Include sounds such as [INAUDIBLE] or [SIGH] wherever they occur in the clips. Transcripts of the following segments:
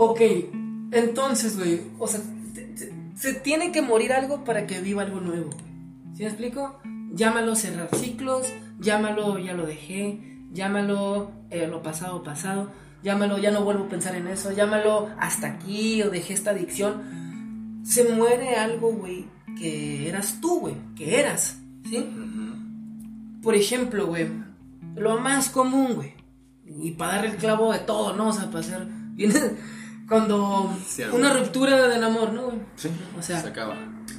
Ok, entonces, güey, o sea, se tiene que morir algo para que viva algo nuevo. ¿Sí me explico? Llámalo cerrar ciclos, llámalo ya lo dejé, llámalo eh, lo pasado pasado, llámalo ya no vuelvo a pensar en eso, llámalo hasta aquí o dejé esta adicción. Se muere algo, güey, que eras tú, güey, que eras, ¿sí? Por ejemplo, güey, lo más común, güey, y para dar el clavo de todo, ¿no? O sea, para hacer... Cuando una ruptura del amor, ¿no? Sí. O sea, se acaba.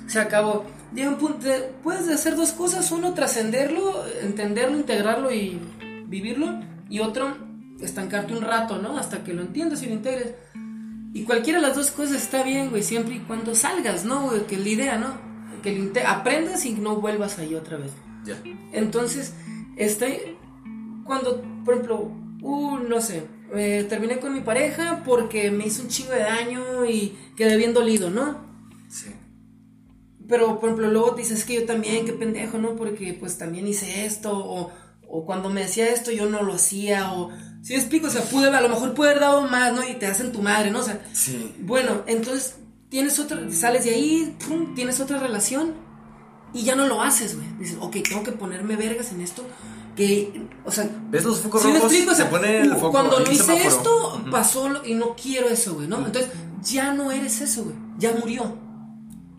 Se acabó. Llega un punto, puedes hacer dos cosas, uno trascenderlo, entenderlo, integrarlo y vivirlo, y otro estancarte un rato, ¿no? Hasta que lo entiendas y lo integres. Y cualquiera de las dos cosas está bien, güey, siempre y cuando salgas, ¿no? Que es la idea, ¿no? Que aprendas y no vuelvas ahí otra vez. Ya. Entonces, este, cuando, por ejemplo, uh, no sé, eh, terminé con mi pareja porque me hizo un chingo de daño y quedé bien dolido, ¿no? Sí. Pero, por ejemplo, luego dices que yo también, qué pendejo, ¿no? Porque pues también hice esto, o, o cuando me decía esto yo no lo hacía, o... Si me explico, o sea, pude, a lo mejor pude haber dado más, ¿no? Y te hacen tu madre, ¿no? O sea, sí. bueno, entonces tienes otra, sales de ahí, pum, tienes otra relación y ya no lo haces, güey. Dices, ok, tengo que ponerme vergas en esto que, o sea, ¿ves los focos rojos? se pone el foco cuando lo hice esto, pasó y no quiero eso, güey, ¿no? Entonces, ya no eres eso, güey. Ya murió.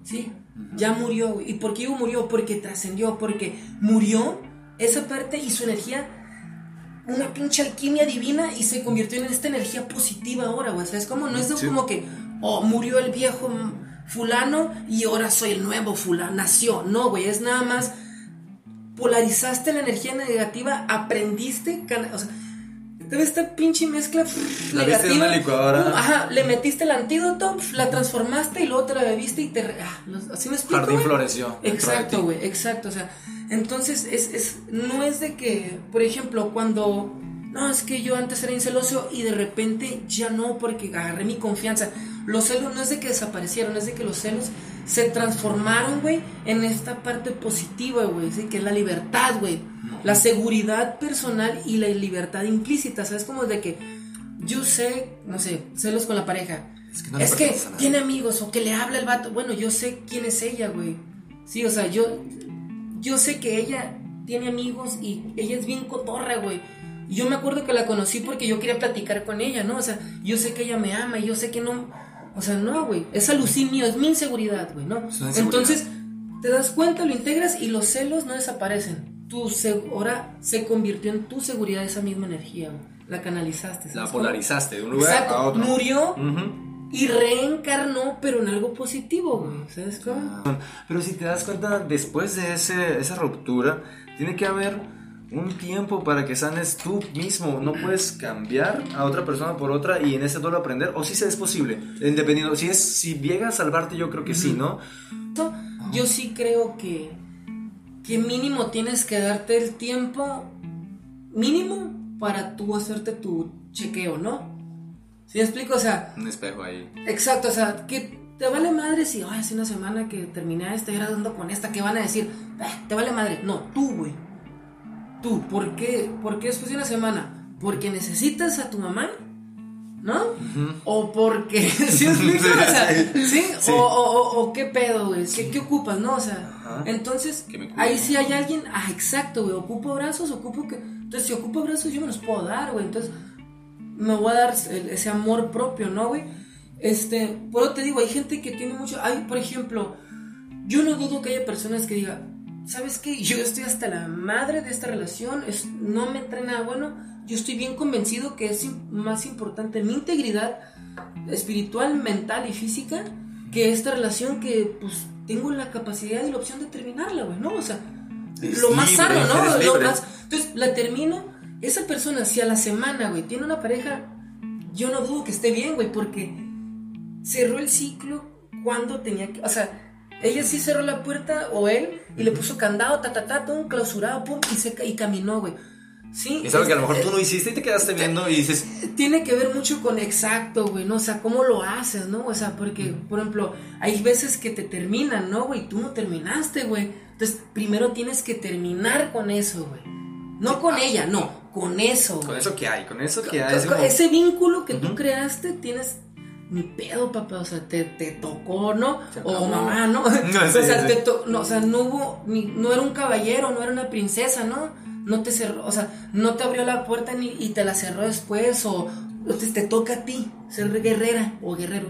¿Sí? Ya murió, güey. ¿Y por qué murió? Porque trascendió, porque murió esa parte y su energía, una pinche alquimia divina y se convirtió en esta energía positiva ahora, güey. ¿Sabes cómo? No es como que, oh, murió el viejo fulano y ahora soy el nuevo fulano, nació. No, güey, es nada más polarizaste la energía negativa, aprendiste, o sea, esta pinche mezcla la negativa. Una licuadora. ajá, le metiste el antídoto, la transformaste y luego te la bebiste y te. Ah, ¿Así me explico? Jardín floreció. Exacto, güey, exacto. O sea, entonces es, es, no es de que, por ejemplo, cuando. No, es que yo antes era inceloso y de repente ya no, porque agarré mi confianza. Los celos no es de que desaparecieron, es de que los celos se transformaron, güey, en esta parte positiva, güey, ¿sí? que es la libertad, güey. La seguridad personal y la libertad implícita, ¿sabes? Como de que yo sé, no sé, celos con la pareja. Es que, tiene amigos o que le habla el vato. Bueno, yo sé quién es ella, güey. Sí, o sea, yo, yo sé que ella tiene amigos y ella es bien cotorra, güey. Yo me acuerdo que la conocí porque yo quería platicar con ella, ¿no? O sea, yo sé que ella me ama y yo sé que no o sea, no, güey. Es alucinio, es mi inseguridad, güey, ¿no? Entonces, te das cuenta, lo integras y los celos no desaparecen. Tu ahora se convirtió en tu seguridad esa misma energía, güey. La canalizaste. La polarizaste de un lugar a otro. Murió. Y reencarnó, pero en algo positivo, güey. ¿Sabes cómo? Pero si te das cuenta, después de ese, esa ruptura, tiene que haber un tiempo para que sanes tú mismo. No puedes cambiar a otra persona por otra y en ese duelo aprender. O si sí es posible, independiendo. Si, es, si llega a salvarte, yo creo que sí, ¿no? Yo sí creo que, que mínimo tienes que darte el tiempo mínimo para tú hacerte tu chequeo, ¿no? ¿Sí me explico? O sea... Un espejo ahí. Exacto, o sea, que te vale madre si, ay, hace una semana que terminé esta y ahora ando con esta, ¿qué van a decir? Ah, te vale madre. No, tú, güey tú, ¿por qué? ¿Por qué después de una semana? ¿Porque necesitas a tu mamá? ¿No? O porque. [LAUGHS] ¿Sí ¿sí? O, qué pedo, güey. ¿Qué, ocupas, no? O sea, entonces, ahí sí hay alguien. Ah, exacto, güey. Ocupo brazos, ocupo que. Entonces, si ocupo brazos, yo me los puedo dar, güey. Entonces, me voy a dar ese amor propio, ¿no, güey? Este, pero te digo, hay gente que tiene mucho. Hay, por ejemplo, yo no dudo que haya personas que digan ¿sabes qué? Yo estoy hasta la madre de esta relación, es, no me trae nada bueno, yo estoy bien convencido que es más importante mi integridad espiritual, mental y física que esta relación que pues tengo la capacidad y la opción de terminarla, güey, ¿no? O sea, lo más sano, ¿no? Lo más, entonces la termino, esa persona si a la semana, güey, tiene una pareja, yo no dudo que esté bien, güey, porque cerró el ciclo cuando tenía que, o sea, ella sí cerró la puerta, o él, y le puso candado, ta, ta, ta, todo clausurado, pum, y, se, y caminó, güey. Sí. Es algo que a lo mejor tú no hiciste y te quedaste viendo y dices. Tiene que ver mucho con exacto, güey, ¿no? O sea, cómo lo haces, ¿no? O sea, porque, por ejemplo, hay veces que te terminan, ¿no, güey? Tú no terminaste, güey. Entonces, primero tienes que terminar con eso, güey. No con ella, no, con eso. Con eso que hay, con eso que hay. Ese vínculo que tú creaste, tienes ni pedo, papá, o sea, te, te tocó, ¿no? Se O mamá, ¿no? [LAUGHS] sí, o sea, sí. te to- no, o sea, no hubo, ni, no era un caballero, no era una princesa, ¿no? No te cerró, o sea, no te abrió la puerta ni, y te la cerró después, o, o te, te toca a ti ser guerrera o guerrero.